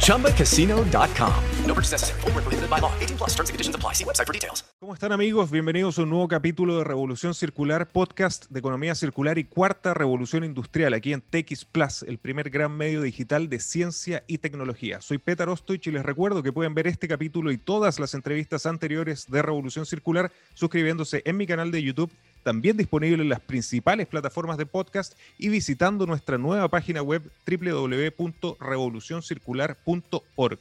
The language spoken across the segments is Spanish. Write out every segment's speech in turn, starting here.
ChumbaCasino.com. No purchase necessary. Full prohibited by law. 18 plus terms and conditions apply. See website for details. ¿Cómo están, amigos? Bienvenidos a un nuevo capítulo de Revolución Circular, podcast de economía circular y cuarta revolución industrial aquí en TX Plus, el primer gran medio digital de ciencia y tecnología. Soy Petar Ostoich y les recuerdo que pueden ver este capítulo y todas las entrevistas anteriores de Revolución Circular suscribiéndose en mi canal de YouTube, también disponible en las principales plataformas de podcast y visitando nuestra nueva página web www.revolucioncircular.org.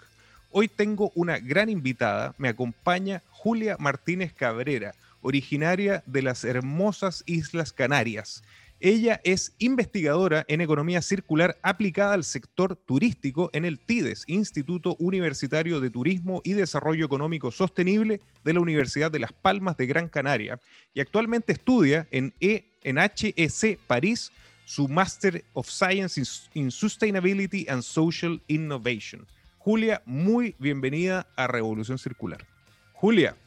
Hoy tengo una gran invitada, me acompaña Julia Martínez Cabrera, originaria de las hermosas Islas Canarias. Ella es investigadora en economía circular aplicada al sector turístico en el TIDES, Instituto Universitario de Turismo y Desarrollo Económico Sostenible de la Universidad de Las Palmas de Gran Canaria y actualmente estudia en, e, HEC París su Master of Science in Sustainability and Social Innovation. Julia, muy bienvenida a Revolución Circular. Julia,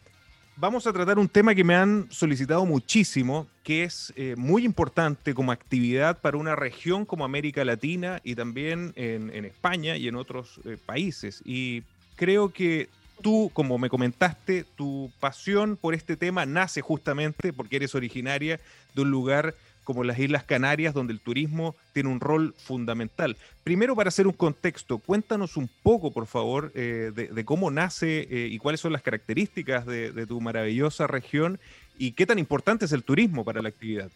vamos a tratar un tema que me han solicitado muchísimo, que es eh, muy importante como actividad para una región como América Latina y también en, España y en otros eh, países. Y creo que tú, como me comentaste, tu pasión por este tema nace justamente porque eres originaria de un lugar como las Islas Canarias, donde el turismo tiene un rol fundamental. Primero, para hacer un contexto, cuéntanos un poco, por favor, eh, de, cómo nace eh, y cuáles son las características de, tu maravillosa región y qué tan importante es el turismo para la actividad.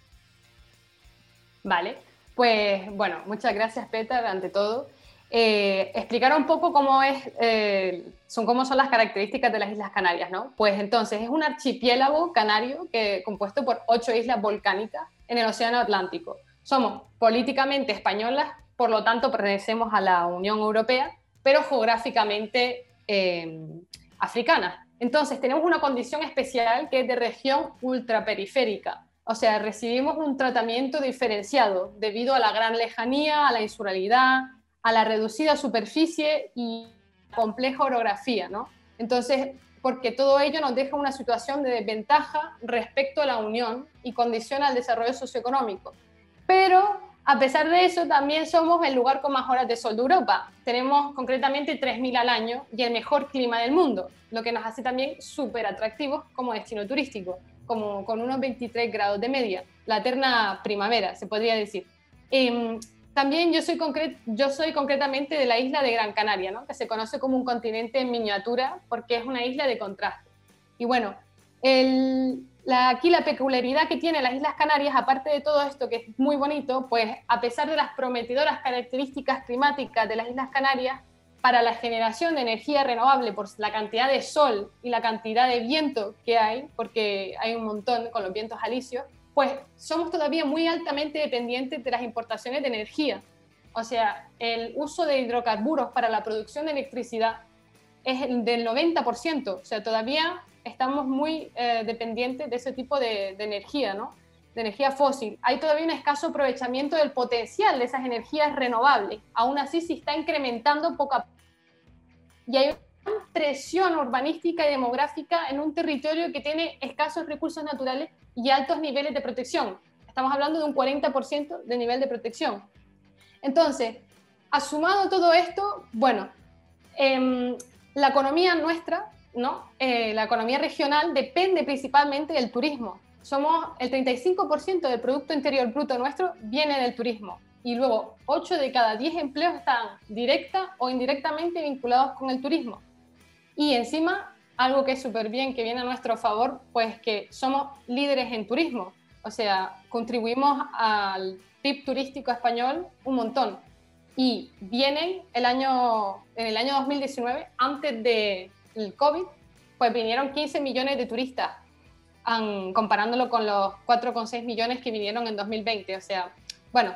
Vale, pues bueno, muchas gracias, Peter, ante todo. Eh, explicar un poco cómo, es, son, cómo son las características de las Islas Canarias, ¿no? Pues entonces es un archipiélago canario que, compuesto por ocho islas volcánicas en el Océano Atlántico. Somos políticamente españolas, por lo tanto pertenecemos a la Unión Europea, pero geográficamente eh, africana. Entonces tenemos una condición especial que es de región ultraperiférica, o sea, recibimos un tratamiento diferenciado debido a la gran lejanía, a la insularidad, a la reducida superficie y compleja orografía, ¿no? Entonces, porque todo ello nos deja una situación de desventaja respecto a la Unión y condiciona el desarrollo socioeconómico. Pero a pesar de eso, también somos el lugar con más horas de sol de Europa. Tenemos concretamente 3.000 al año y el mejor clima del mundo, lo que nos hace también súper atractivos como destino turístico, como con unos 23 grados de media, la eterna primavera, se podría decir. Em, también yo soy, yo soy concretamente de la isla de Gran Canaria, ¿no? que se conoce como un continente en miniatura porque es una isla de contraste. Y bueno, aquí la peculiaridad que tiene las Islas Canarias, aparte de todo esto que es muy bonito, pues a pesar de las prometedoras características climáticas de las Islas Canarias, para la generación de energía renovable por la cantidad de sol y la cantidad de viento que hay, porque hay un montón con los vientos alisios, pues somos todavía muy altamente dependientes de las importaciones de energía. O sea, el uso de hidrocarburos para la producción de electricidad es del 90%. O sea, todavía estamos muy eh, dependientes de ese tipo de, energía, ¿no? De energía fósil. Hay todavía un escaso aprovechamiento del potencial de esas energías renovables. Aún así, se está incrementando poco a. Y hay presión urbanística y demográfica en un territorio que tiene escasos recursos naturales y altos niveles de protección. Estamos hablando de un 40% de nivel de protección. Entonces, asumado todo esto, bueno, em, la economía nuestra, ¿no? Eh, la economía regional depende principalmente del turismo. Somos el 35% del Producto Interior Bruto nuestro viene del turismo. Y luego, 8 de cada 10 empleos están directa o indirectamente vinculados con el turismo. Y encima, algo que es súper bien, que viene a nuestro favor, pues que somos líderes en turismo. O sea, contribuimos al PIB turístico español un montón. Y vienen el año, en el año 2019, antes del COVID, pues vinieron 15 millones de turistas, comparándolo con los 4,6 millones que vinieron en 2020. O sea, bueno,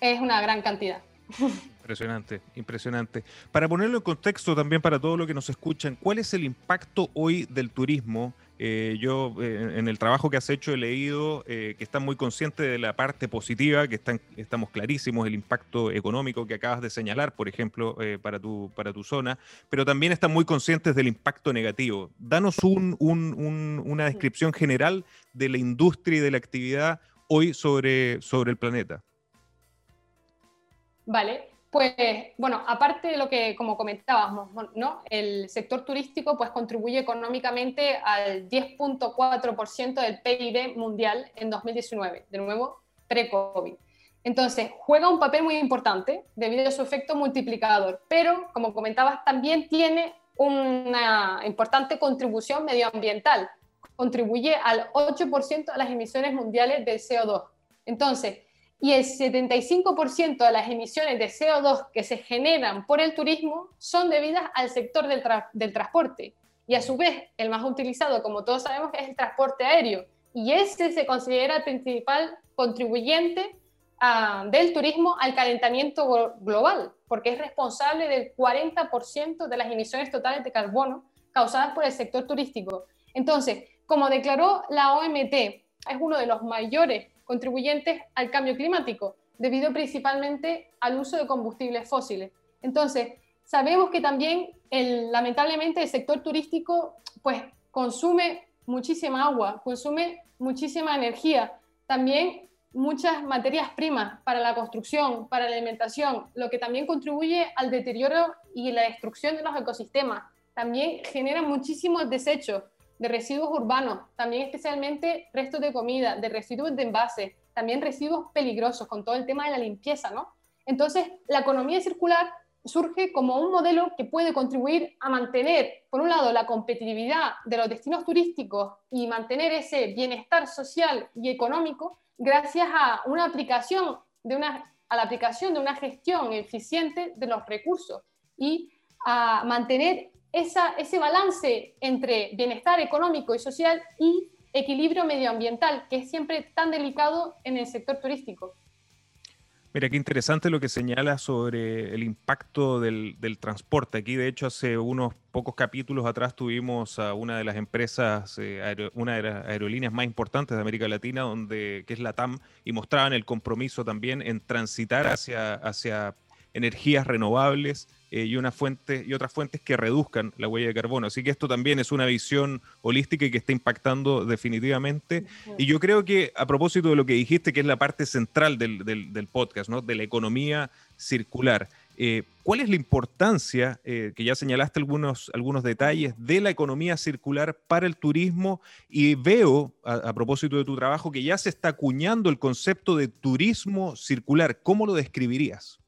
es una gran cantidad. Impresionante, impresionante. Para ponerlo en contexto también para todos los que nos escuchan, ¿cuál es el impacto hoy del turismo? Eh, yo eh, en el trabajo que has hecho he leído eh, que están muy conscientes de la parte positiva, que están, estamos clarísimos, el impacto económico que acabas de señalar, por ejemplo, para, tu, para tu zona, pero también están muy conscientes del impacto negativo. Danos una descripción general de la industria y de la actividad hoy sobre, sobre el planeta. Vale, pues bueno, aparte de lo que, como comentábamos, ¿no? el sector turístico pues, contribuye económicamente al 10.4% del PIB mundial en 2019, de nuevo, pre-COVID. Entonces, juega un papel muy importante debido a su efecto multiplicador, pero, como comentabas, también tiene una importante contribución medioambiental. Contribuye al 8% de las emisiones mundiales de CO2. Entonces, y el 75% de las emisiones de CO2 que se generan por el turismo son debidas al sector del, transporte. Y a su vez, el más utilizado, como todos sabemos, es el transporte aéreo. Y ese se considera el principal contribuyente ah, del turismo al calentamiento global, porque es responsable del 40% de las emisiones totales de carbono causadas por el sector turístico. Entonces, como declaró la OMT, es uno de los mayores contribuyentes al cambio climático, debido principalmente al uso de combustibles fósiles. Entonces, sabemos que también, el, lamentablemente, el sector turístico pues, consume muchísima agua, consume muchísima energía, también muchas materias primas para la construcción, para la alimentación, lo que también contribuye al deterioro y la destrucción de los ecosistemas. También genera muchísimos desechos, de residuos urbanos, también especialmente restos de comida, de residuos de envase, también residuos peligrosos con todo el tema de la limpieza, ¿no? Entonces, la economía circular surge como un modelo que puede contribuir a mantener, por un lado, la competitividad de los destinos turísticos y mantener ese bienestar social y económico gracias a una aplicación de una a la aplicación de una gestión eficiente de los recursos y a mantener ese balance entre bienestar económico y social y equilibrio medioambiental, que es siempre tan delicado en el sector turístico. Mira, qué interesante lo que señala sobre el impacto del, transporte. Aquí, de hecho, hace unos pocos capítulos atrás tuvimos a una de las empresas, eh, una de las aerolíneas más importantes de América Latina, donde, que es la TAM, y mostraban el compromiso también en transitar hacia, hacia energías renovables eh, y, una fuente, y otras fuentes que reduzcan la huella de carbono. Así que esto también es una visión holística y que está impactando definitivamente. Y yo creo que a propósito de lo que dijiste, que es la parte central del, del, podcast, ¿no? de la economía circular. Eh, ¿Cuál es la importancia, eh, que ya señalaste algunos, algunos detalles, de la economía circular para el turismo? Y veo, a, a, propósito de tu trabajo, que ya se está acuñando el concepto de turismo circular. ¿Cómo lo describirías?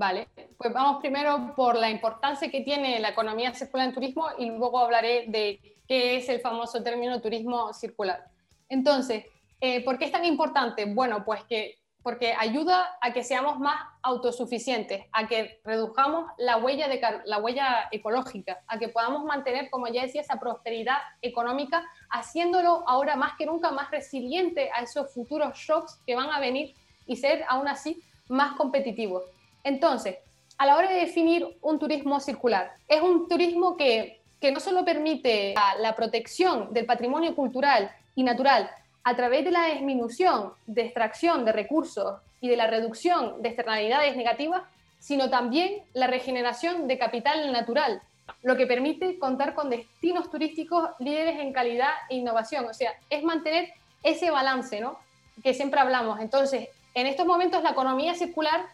Vale, pues vamos primero por la importancia que tiene la economía circular en turismo y luego hablaré de qué es el famoso término turismo circular. Entonces, eh, ¿por qué es tan importante? Bueno, pues que porque ayuda a que seamos más autosuficientes, a que redujamos la huella, de, la huella ecológica, a que podamos mantener, como ya decía, esa prosperidad económica, haciéndolo ahora más que nunca más resiliente a esos futuros shocks que van a venir y ser aún así más competitivos. Entonces, a la hora de definir un turismo circular, es un turismo que, no solo permite la protección del patrimonio cultural y natural a través de la disminución de extracción de recursos y de la reducción de externalidades negativas, sino también la regeneración de capital natural, lo que permite contar con destinos turísticos líderes en calidad e innovación. O sea, es mantener ese balance, ¿no? Que siempre hablamos. Entonces, en estos momentos la economía circular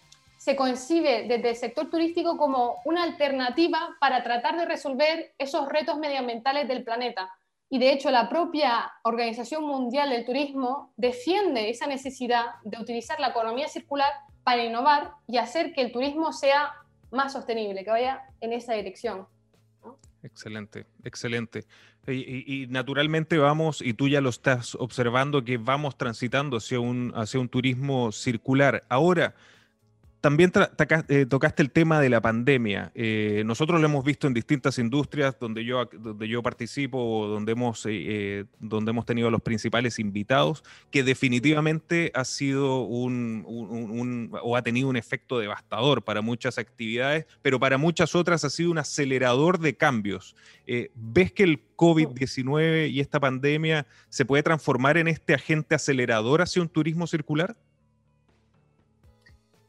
se concibe desde el sector turístico como una alternativa para tratar de resolver esos retos medioambientales del planeta. Y de hecho la propia Organización Mundial del Turismo defiende esa necesidad de utilizar la economía circular para innovar y hacer que el turismo sea más sostenible, que vaya en esa dirección. Excelente, excelente. Y, naturalmente vamos, y tú ya lo estás observando, que vamos transitando hacia un, hacia un turismo circular. Ahora, también eh, tocaste el tema de la pandemia. Eh, nosotros lo hemos visto en distintas industrias donde yo, donde yo participo donde hemos, eh, donde hemos tenido los principales invitados, que definitivamente ha sido un, o ha tenido un efecto devastador para muchas actividades, pero para muchas otras ha sido un acelerador de cambios. ¿Ves que el COVID-19 y esta pandemia se puede transformar en este agente acelerador hacia un turismo circular?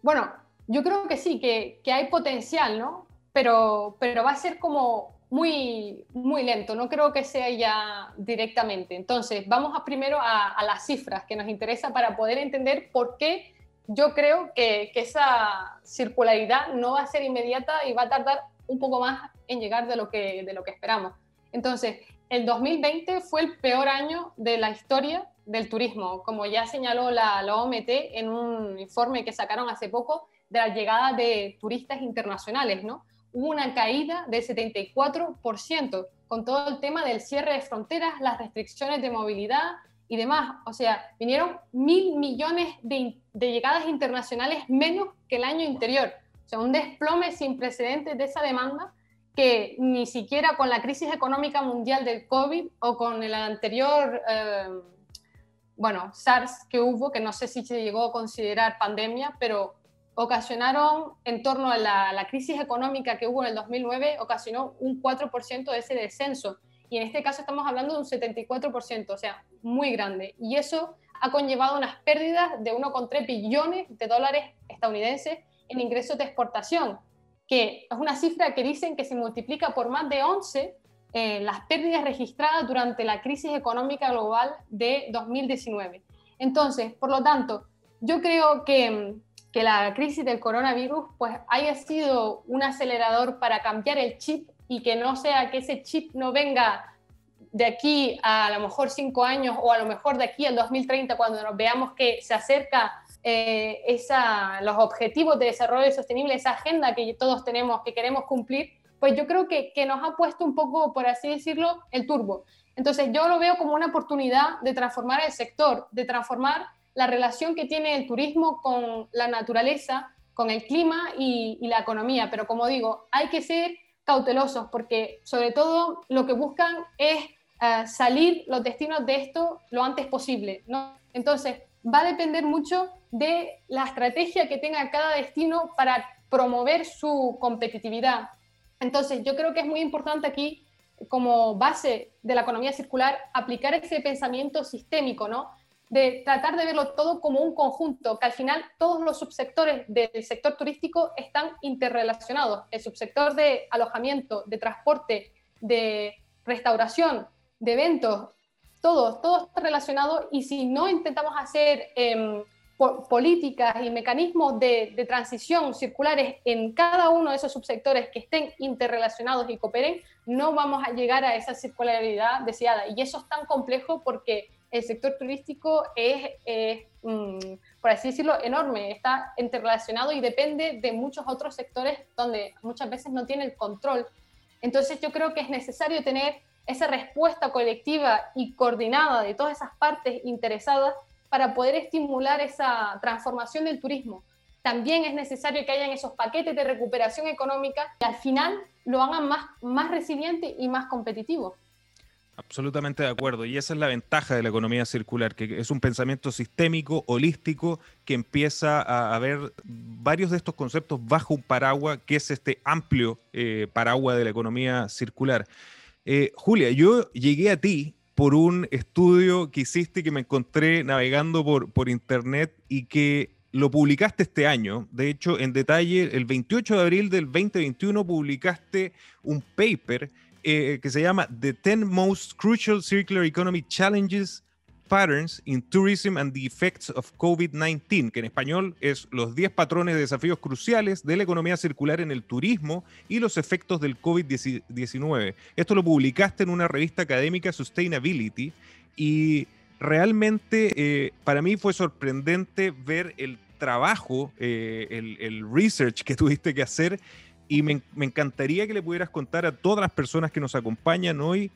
Bueno, yo creo que sí, que, que, hay potencial, ¿no? Pero, pero va a ser como muy, muy lento, no creo que sea ya directamente. Entonces, vamos a primero a, las cifras que nos interesa para poder entender por qué yo creo que, que, esa circularidad no va a ser inmediata y va a tardar un poco más en llegar de lo que, de lo que esperamos. Entonces, el 2020 fue el peor año de la historia del turismo, como ya señaló la, la OMT en un informe que sacaron hace poco de la llegada de turistas internacionales, ¿no? Hubo una caída del 74% con todo el tema del cierre de fronteras, las restricciones de movilidad y demás. O sea, vinieron mil millones de, llegadas internacionales menos que el año anterior. O sea, un desplome sin precedentes de esa demanda que ni siquiera con la crisis económica mundial del COVID o con el anterior, eh, bueno, SARS que hubo, que no sé si se llegó a considerar pandemia, pero ocasionaron, en torno a la, crisis económica que hubo en el 2009, ocasionó un 4% de ese descenso. Y en este caso estamos hablando de un 74%, o sea, muy grande. Y eso ha conllevado unas pérdidas de 1,3 billones de dólares estadounidenses en ingresos de exportación, que es una cifra que dicen que se multiplica por más de 11 eh, las pérdidas registradas durante la crisis económica global de 2019. Entonces, por lo tanto, yo creo que que la crisis del coronavirus pues haya sido un acelerador para cambiar el chip y que no sea que ese chip no venga de aquí a, a lo mejor cinco años o a lo mejor de aquí al 2030 cuando nos veamos que se acerca eh, esa, los objetivos de desarrollo sostenible, esa agenda que todos tenemos, que queremos cumplir, pues yo creo que, nos ha puesto un poco, por así decirlo, el turbo. Entonces yo lo veo como una oportunidad de transformar el sector, de transformar la relación que tiene el turismo con la naturaleza, con el clima y, la economía. Pero como digo, hay que ser cautelosos porque sobre todo lo que buscan es eh, salir los destinos de esto lo antes posible. Entonces, va a depender mucho de la estrategia que tenga cada destino para promover su competitividad. Entonces, yo creo que es muy importante aquí, como base de la economía circular, aplicar ese pensamiento sistémico, ¿no? de tratar de verlo todo como un conjunto, que al final todos los subsectores del sector turístico están interrelacionados. El subsector de alojamiento, de transporte, de restauración, de eventos, todo, todo está relacionado y si no intentamos hacer em, políticas y mecanismos de, transición circulares en cada uno de esos subsectores que estén interrelacionados y cooperen, no vamos a llegar a esa circularidad deseada. Y eso es tan complejo porque el sector turístico es, mm, por así decirlo, enorme, está interrelacionado y depende de muchos otros sectores donde muchas veces no tiene el control. Entonces yo creo que es necesario tener esa respuesta colectiva y coordinada de todas esas partes interesadas para poder estimular esa transformación del turismo. También es necesario que hayan esos paquetes de recuperación económica y al final lo hagan más, más resiliente y más competitivo. Absolutamente de acuerdo. Y esa es la ventaja de la economía circular, que es un pensamiento sistémico, holístico, que empieza a, ver varios de estos conceptos bajo un paraguas, que es este amplio eh, paraguas de la economía circular. Eh, Julia, yo llegué a ti por un estudio que hiciste que me encontré navegando por, por internet y que lo publicaste este año. De hecho, en detalle, el 28 de abril del 2021 publicaste un paper eh, que se llama The 10 Most Crucial Circular Economy Challenges Patterns in Tourism and the Effects of COVID-19, que en español es los 10 patrones de desafíos cruciales de la economía circular en el turismo y los efectos del COVID-19. Esto lo publicaste en una revista académica Sustainability y realmente eh, para mí fue sorprendente ver el trabajo, eh, el, el research que tuviste que hacer y me, me encantaría que le pudieras contar a todas las personas que nos acompañan hoy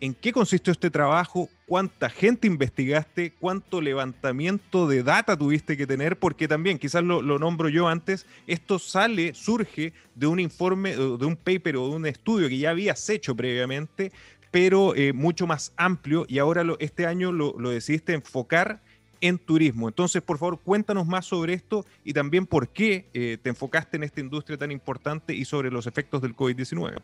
en qué consistió este trabajo, cuánta gente investigaste, cuánto levantamiento de data tuviste que tener, porque también, quizás lo, nombro yo antes, esto sale, surge de un informe, de un paper o de un estudio que ya habías hecho previamente, pero eh, mucho más amplio y ahora este año lo, decidiste enfocar en turismo. Entonces, por favor, cuéntanos más sobre esto y también por qué eh, te enfocaste en esta industria tan importante y sobre los efectos del COVID-19.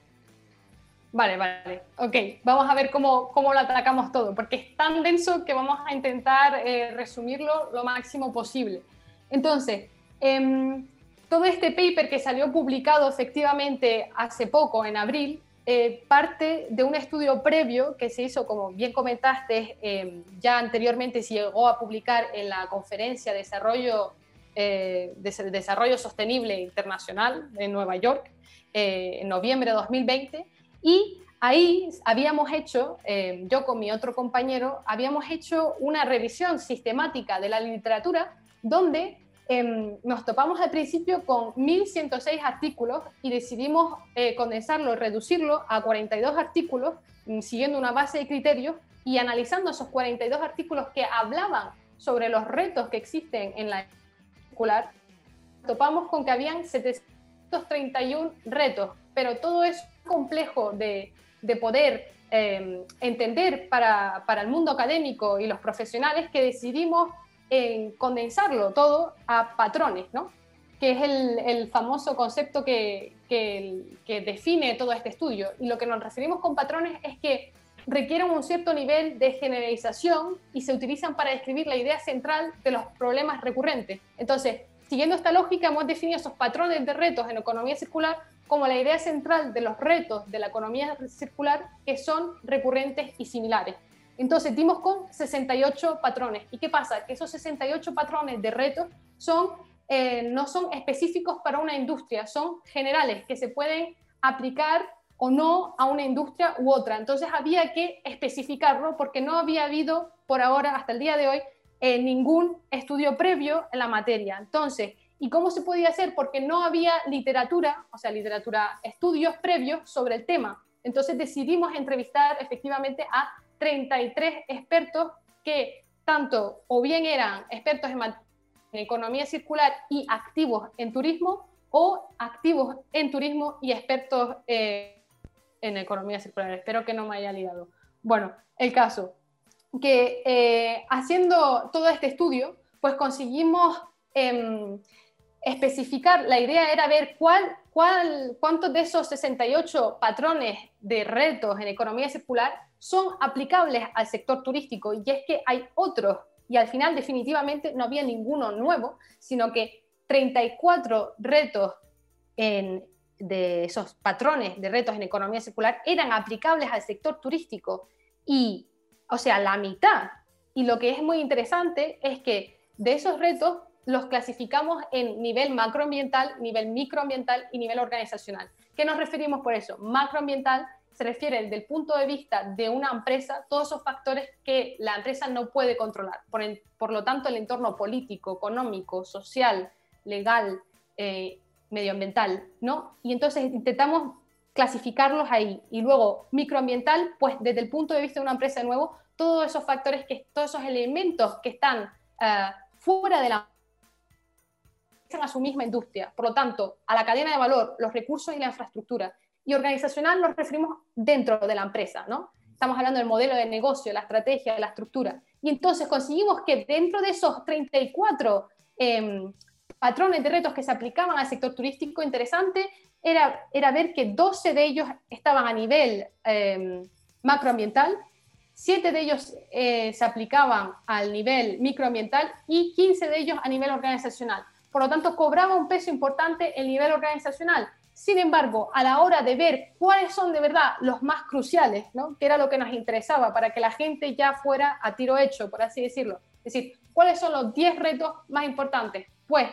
Vale, vale. Ok, vamos a ver cómo, cómo lo atacamos todo, porque es tan denso que vamos a intentar eh, resumirlo lo máximo posible. Entonces, em, todo este paper que salió publicado efectivamente hace poco, en abril, eh, parte de un estudio previo que se hizo, como bien comentaste, em, ya anteriormente se llegó a publicar en la conferencia de desarrollo, eh, de desarrollo sostenible internacional en Nueva York en noviembre de 2020 y ahí habíamos hecho, eh, yo con mi otro compañero, habíamos hecho una revisión sistemática de la literatura donde em, nos topamos al principio con 1.106 artículos y decidimos eh, condensarlo, reducirlo a 42 artículos, mm, siguiendo una base de criterios y analizando esos 42 artículos que hablaban sobre los retos que existen en la escolar, topamos con que habían 731 retos, pero todo eso complejo de, poder em, entender para, el mundo académico y los profesionales que decidimos en condensarlo todo a patrones, ¿no? que es el, famoso concepto que, que, define todo este estudio. Y lo que nos referimos con patrones es que requieren un cierto nivel de generalización y se utilizan para describir la idea central de los problemas recurrentes. Entonces, siguiendo esta lógica, hemos definido esos patrones de retos en economía circular como la idea central de los retos de la economía circular que son recurrentes y similares. Entonces dimos con 68 patrones. ¿Y qué pasa? Que esos 68 patrones de retos son, eh, no son específicos para una industria, son generales que se pueden aplicar o no a una industria u otra. Entonces había que especificarlo porque no había habido por ahora, hasta el día de hoy, eh, ningún estudio previo en la materia. Entonces, ¿Y cómo se podía hacer? Porque no había literatura, o sea, literatura, estudios previos sobre el tema. Entonces decidimos entrevistar efectivamente a 33 expertos que tanto o bien eran expertos en, economía circular y activos en turismo, o activos en turismo y expertos eh, en economía circular. Espero que no me haya liado. Bueno, el caso, que eh, haciendo todo este estudio, pues conseguimos em, especificar, la idea era ver cuál, cuál, cuántos de esos 68 patrones de retos en economía circular son aplicables al sector turístico. Y es que hay otros, y al final definitivamente no había ninguno nuevo, sino que 34 retos de esos patrones de retos en economía circular eran aplicables al sector turístico. Y, o sea, la mitad. Y lo que es muy interesante es que de esos retos los clasificamos en nivel macroambiental, nivel microambiental y nivel organizacional. ¿Qué nos referimos por eso? Macroambiental se refiere desde el punto de vista de una empresa, todos esos factores que la empresa no puede controlar. Por, lo tanto, el entorno político, económico, social, legal, eh, medioambiental, ¿no? Y entonces intentamos clasificarlos ahí. Y luego, microambiental, pues desde el punto de vista de una empresa de nuevo, todos esos factores, que, todos esos elementos que están eh, fuera de la a su misma industria. Por lo tanto, a la cadena de valor, los recursos y la infraestructura. Y organizacional nos referimos dentro de la empresa, ¿no? Estamos hablando del modelo de negocio, la estrategia, la estructura. Y entonces conseguimos que dentro de esos 34 em, patrones de retos que se aplicaban al sector turístico, interesante era, era ver que 12 de ellos estaban a nivel em, macroambiental, 7 de ellos eh, se aplicaban al nivel microambiental y 15 de ellos a nivel organizacional. Por lo tanto, cobraba un peso importante el nivel organizacional. Sin embargo, a la hora de ver cuáles son de verdad los más cruciales, que era lo que nos interesaba para que la gente ya fuera a tiro hecho, por así decirlo, es decir, cuáles son los 10 retos más importantes, pues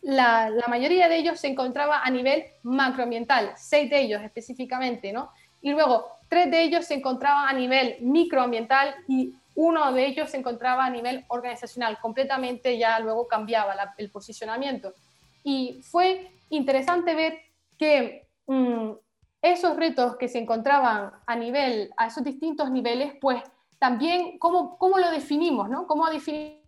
la, la, mayoría de ellos se encontraba a nivel macroambiental, seis de ellos específicamente, ¿no? Y luego, tres de ellos se encontraban a nivel microambiental y uno de ellos se encontraba a nivel organizacional, completamente ya luego cambiaba el posicionamiento. Y fue interesante ver que mm, esos retos que se encontraban a nivel, a esos distintos niveles, pues también cómo, cómo lo definimos, ¿no? ¿Cómo definir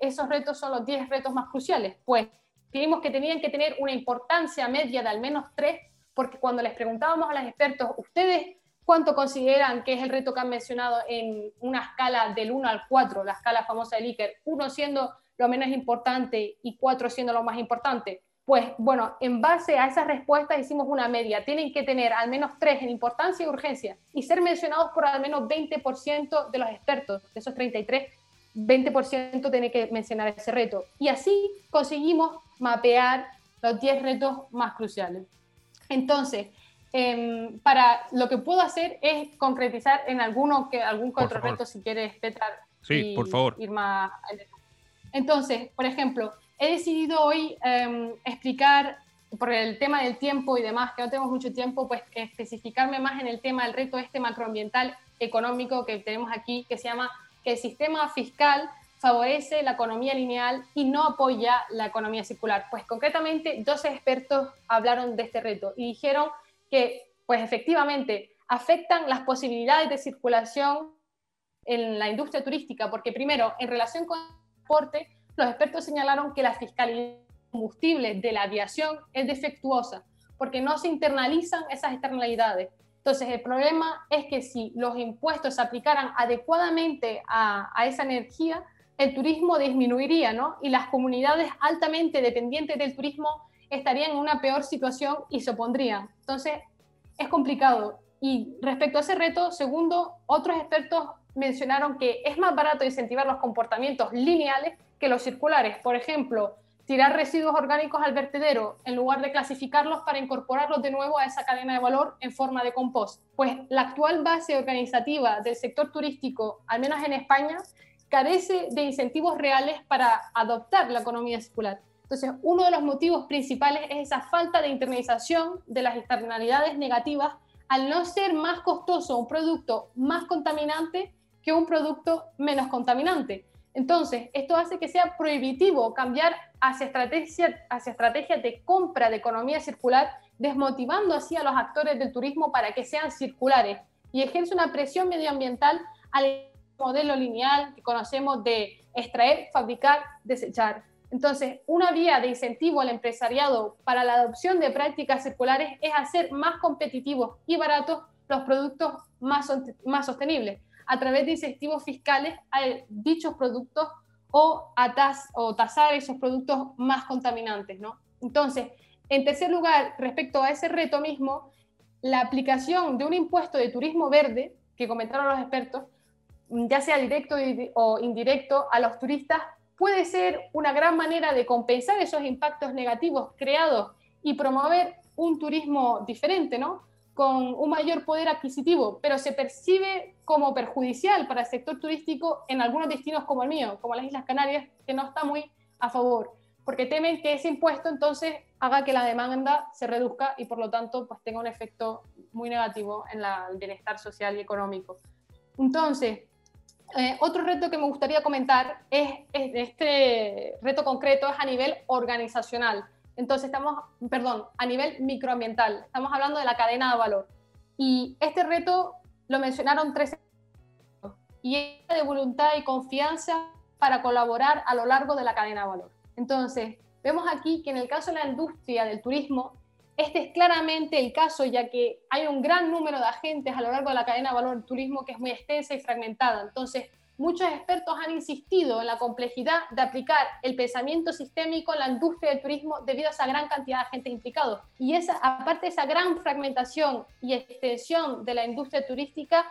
esos retos son los 10 retos más cruciales? Pues definimos que tenían que tener una importancia media de al menos 3, porque cuando les preguntábamos a los expertos, ¿ustedes cuánto consideran que es el reto que han mencionado en una escala del 1 al 4, la escala famosa de Likert, 1 siendo lo menos importante y 4 siendo lo más importante? Pues bueno, en base a esas respuestas hicimos una media. Tienen que tener al menos tres en importancia y urgencia y ser mencionados por al menos 20% de los expertos. De esos 33, 20% tiene que mencionar ese reto. Y así conseguimos mapear los 10 retos más cruciales. Entonces, em, para lo que puedo hacer es concretizar en alguno que algún otro reto si quieres Petra sí, por favor. ir más entonces por ejemplo he decidido hoy em, explicar, por el tema del tiempo y demás, que no tenemos mucho tiempo, pues especificarme más en el tema del reto este macroambiental económico que tenemos aquí, que se llama que el sistema fiscal favorece la economía lineal y no apoya la economía circular. Pues concretamente 12 expertos hablaron de este reto y dijeron que pues efectivamente afectan las posibilidades de circulación en la industria turística, porque primero, en relación con el transporte, los expertos señalaron que la fiscalidad combustible de la aviación es defectuosa porque no se internalizan esas externalidades. Entonces, el problema es que si los impuestos se aplicaran adecuadamente a, a esa energía, el turismo disminuiría, ¿no? Y las comunidades altamente dependientes del turismo estarían en una peor situación y se opondrían. Entonces, es complicado. Y respecto a ese reto, segundo, otros expertos mencionaron que es más barato incentivar los comportamientos lineales que los circulares. Por ejemplo, tirar residuos orgánicos al vertedero en lugar de clasificarlos para incorporarlos de nuevo a esa cadena de valor en forma de compost. Pues la actual base organizativa del sector turístico, al menos en España, carece de incentivos reales para adoptar la economía circular. Entonces, uno de los motivos principales es esa falta de internalización de las externalidades negativas al no ser más costoso un producto más contaminante que un producto menos contaminante. Entonces, esto hace que sea prohibitivo cambiar hacia, estrategia, hacia estrategias de compra de economía circular, desmotivando así a los actores del turismo para que sean circulares y ejerce una presión medioambiental al modelo lineal que conocemos de extraer, fabricar, desechar. Entonces, una vía de incentivo al empresariado para la adopción de prácticas circulares es hacer más competitivos y baratos los productos más, más sostenibles a través de incentivos fiscales a dichos productos o, a o tasar esos productos más contaminantes. Entonces, en tercer lugar, respecto a ese reto mismo, la aplicación de un impuesto de turismo verde, que comentaron los expertos, ya sea directo o indirecto, a los turistas puede ser una gran manera de compensar esos impactos negativos creados y promover un turismo diferente, ¿no? con un mayor poder adquisitivo, pero se percibe como perjudicial para el sector turístico en algunos destinos como el mío, como las Islas Canarias, que no está muy a favor, porque temen que ese impuesto entonces haga que la demanda se reduzca y por lo tanto pues tenga un efecto muy negativo en el bienestar social y económico. Entonces, eh, otro reto que me gustaría comentar es, es, este reto concreto es a nivel organizacional. Entonces estamos, perdón, a nivel microambiental, estamos hablando de la cadena de valor. Y este reto lo mencionaron tres y es de voluntad y confianza para colaborar a lo largo de la cadena de valor. Entonces, vemos aquí que en el caso de la industria del turismo, este es claramente el caso, ya que hay un gran número de agentes a lo largo de la cadena de valor del turismo que es muy extensa y fragmentada. Entonces, muchos expertos han insistido en la complejidad de aplicar el pensamiento sistémico en la industria del turismo debido a esa gran cantidad de agentes implicados. Y esa, aparte de esa gran fragmentación y extensión de la industria turística,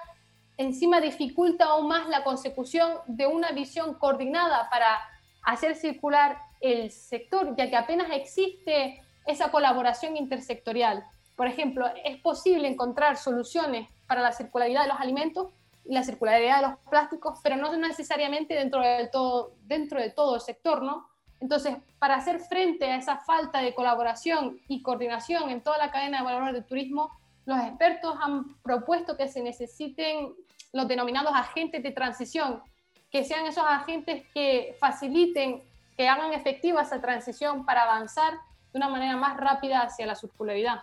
encima dificulta aún más la consecución de una visión coordinada para hacer circular el sector, ya que apenas existe esa colaboración intersectorial. Por ejemplo, es posible encontrar soluciones para la circularidad de los alimentos, la circularidad de los plásticos, pero no necesariamente dentro, del todo, dentro de todo el sector, ¿no? Entonces, para hacer frente a esa falta de colaboración y coordinación en toda la cadena de valor del turismo, los expertos han propuesto que se necesiten los denominados agentes de transición, que sean esos agentes que faciliten, que hagan efectiva esa transición para avanzar de una manera más rápida hacia la circularidad.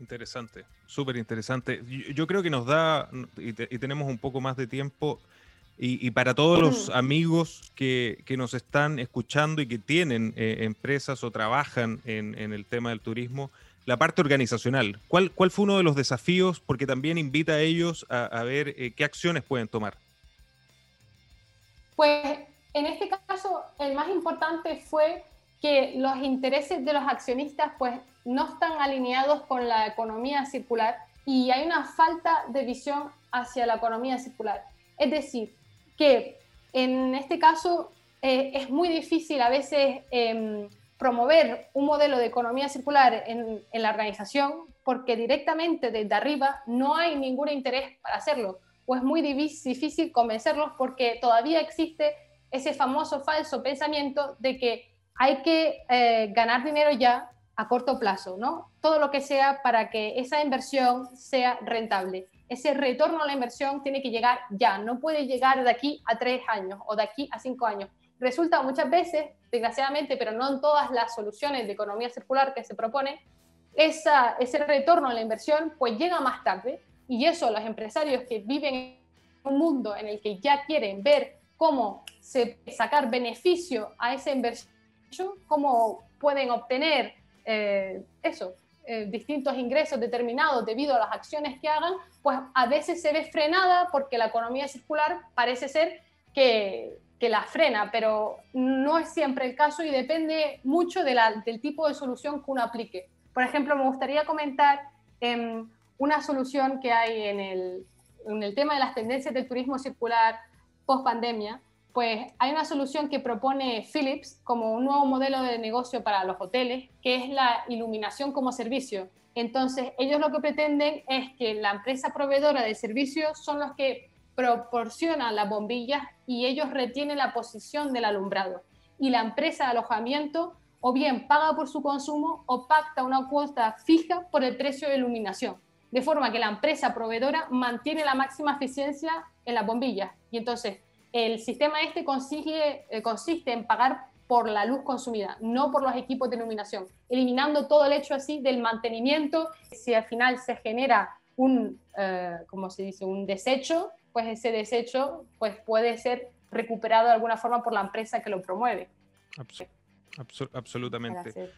Interesante, súper interesante. Yo, creo que nos da, y, tenemos un poco más de tiempo, y, para todos los amigos que, nos están escuchando y que tienen eh, empresas o trabajan en, el tema del turismo, la parte organizacional. ¿Cuál, ¿Cuál fue uno de los desafíos? Porque también invita a ellos a, ver eh, qué acciones pueden tomar. Pues en este caso, el más importante fue que los intereses de los accionistas pues no están alineados con la economía circular y hay una falta de visión hacia la economía circular. Es decir, que en este caso eh, es muy difícil a veces em, promover un modelo de economía circular en, en, la organización porque directamente desde arriba no hay ningún interés para hacerlo o es muy difícil convencerlos porque todavía existe ese famoso falso pensamiento de que hay que eh, ganar dinero ya a corto plazo, ¿no? Todo lo que sea para que esa inversión sea rentable. Ese retorno a la inversión tiene que llegar ya, no puede llegar de aquí a tres años o de aquí a cinco años. Resulta muchas veces, desgraciadamente, pero no en todas las soluciones de economía circular que se propone, esa, ese retorno a la inversión pues llega más tarde y eso los empresarios que viven en un mundo en el que ya quieren ver cómo se, sacar beneficio a esa inversión cómo pueden obtener eh, eso, eh, distintos ingresos determinados debido a las acciones que hagan, pues a veces se ve frenada porque la economía circular parece ser que, que la frena, pero no es siempre el caso y depende mucho de la, del tipo de solución que uno aplique. Por ejemplo, me gustaría comentar eh, una solución que hay en el, en el tema de las tendencias del turismo circular post pandemia, pues hay una solución que propone Philips como un nuevo modelo de negocio para los hoteles, que es la iluminación como servicio. Entonces, ellos lo que pretenden es que la empresa proveedora de servicios son los que proporcionan las bombillas y ellos retienen la posición del alumbrado. Y la empresa de alojamiento o bien paga por su consumo o pacta una cuota fija por el precio de iluminación. De forma que la empresa proveedora mantiene la máxima eficiencia en las bombillas. Y entonces, el sistema este consigue, eh, consiste en pagar por la luz consumida, no por los equipos de iluminación, eliminando todo el hecho así del mantenimiento. Si al final se genera un, eh, como se dice, un desecho, pues ese desecho pues puede ser recuperado de alguna forma por la empresa que lo promueve. absolutamente.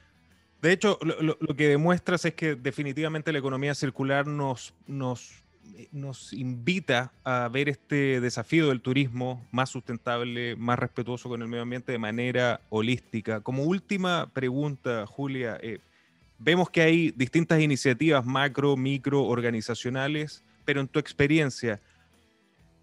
De hecho, lo, lo, que demuestras es que definitivamente la economía circular nos, nos nos invita a ver este desafío del turismo más sustentable, más respetuoso con el medio ambiente de manera holística. Como última pregunta, Julia, eh, vemos que hay distintas iniciativas macro, micro, organizacionales, pero en tu experiencia,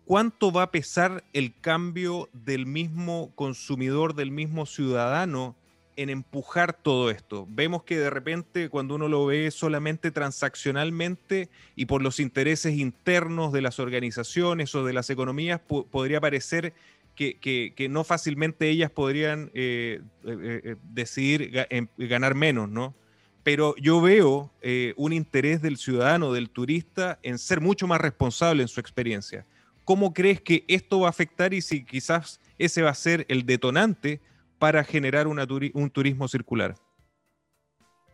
¿cuánto va a pesar el cambio del mismo consumidor, del mismo ciudadano en empujar todo esto. Vemos que de repente cuando uno lo ve solamente transaccionalmente y por los intereses internos de las organizaciones o de las economías, podría parecer que, no fácilmente ellas podrían eh, eh, eh, decidir em, ganar menos, ¿no? Pero yo veo un interés del ciudadano, del turista, en ser mucho más responsable en su experiencia. ¿Cómo crees que esto va a afectar y si quizás ese va a ser el detonante para generar un turismo circular?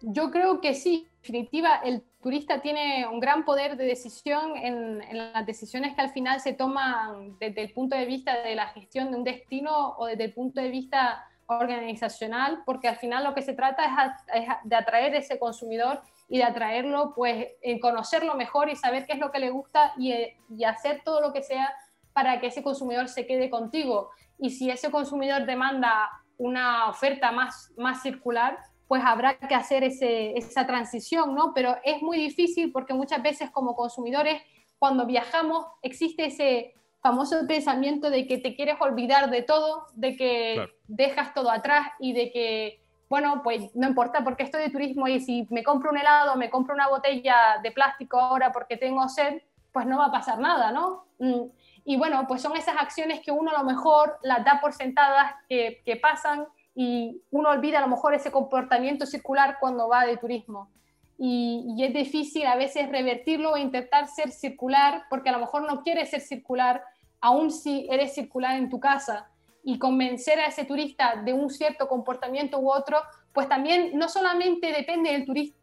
Yo creo que sí, en definitiva, el turista tiene un gran poder de decisión en, las decisiones que al final se toman desde el punto de vista de la gestión de un destino o desde el punto de vista organizacional, porque al final lo que se trata es, de atraer ese consumidor y de atraerlo, pues, en conocerlo mejor y saber qué es lo que le gusta y, y hacer todo lo que sea para que ese consumidor se quede contigo. Y si ese consumidor demanda una oferta más, más circular, pues habrá que hacer ese, esa transición, ¿no? Pero es muy difícil porque muchas veces como consumidores, cuando viajamos, existe ese famoso pensamiento de que te quieres olvidar de todo, de que dejas todo atrás y de que, bueno, pues no importa porque estoy de turismo y si me compro un helado, me compro una botella de plástico ahora porque tengo sed, pues no va a pasar nada, ¿no? Mm, y bueno, pues son esas acciones que uno a lo mejor las da por sentadas que, pasan y uno olvida a lo mejor ese comportamiento circular cuando va de turismo. Y, y, es difícil a veces revertirlo e intentar ser circular, porque a lo mejor no quieres ser circular, aún si eres circular en tu casa, y convencer a ese turista de un cierto comportamiento u otro, pues también no solamente depende del turista,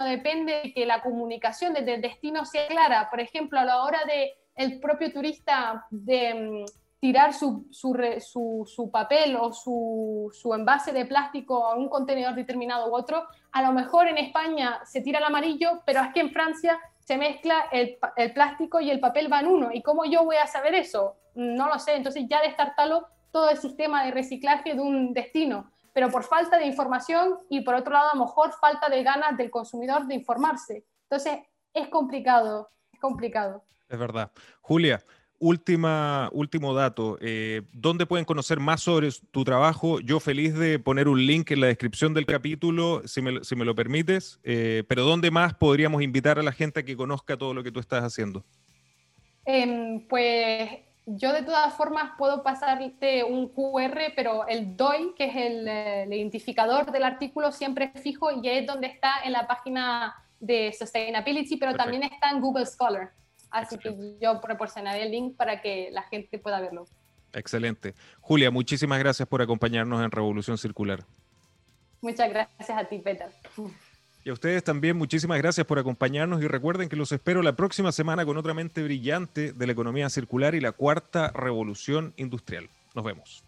depende de que la comunicación desde el destino sea clara. Por ejemplo, a la hora de el propio turista de mm, tirar su, su, su, papel o su, envase de plástico a un contenedor determinado u otro, a lo mejor en España se tira el amarillo, pero es que en Francia se mezcla el, el plástico y el papel van uno. ¿Y cómo yo voy a saber eso? No lo sé. Entonces ya destartalo todo el sistema de reciclaje de un destino, pero por falta de información y por otro lado a lo mejor falta de ganas del consumidor de informarse. Entonces es complicado, es complicado. Es verdad. Julia, última, último dato. Eh, ¿Dónde pueden conocer más sobre tu trabajo? Yo feliz de poner un link en la descripción del capítulo, si me, si me lo permites, eh, pero ¿dónde más podríamos invitar a la gente a que conozca todo lo que tú estás haciendo? Em, pues yo de todas formas puedo pasarte un QR, pero el DOI, que es el, el identificador del artículo, siempre es fijo y es donde está en la página de Sustainability, pero también está en Google Scholar. Así que yo proporcionaré el link para que la gente pueda verlo. Excelente. Julia, muchísimas gracias por acompañarnos en Revolución Circular. Muchas gracias a ti, Peter. Y a ustedes también muchísimas gracias por acompañarnos y recuerden que los espero la próxima semana con otra mente brillante de la economía circular y la cuarta revolución industrial. Nos vemos.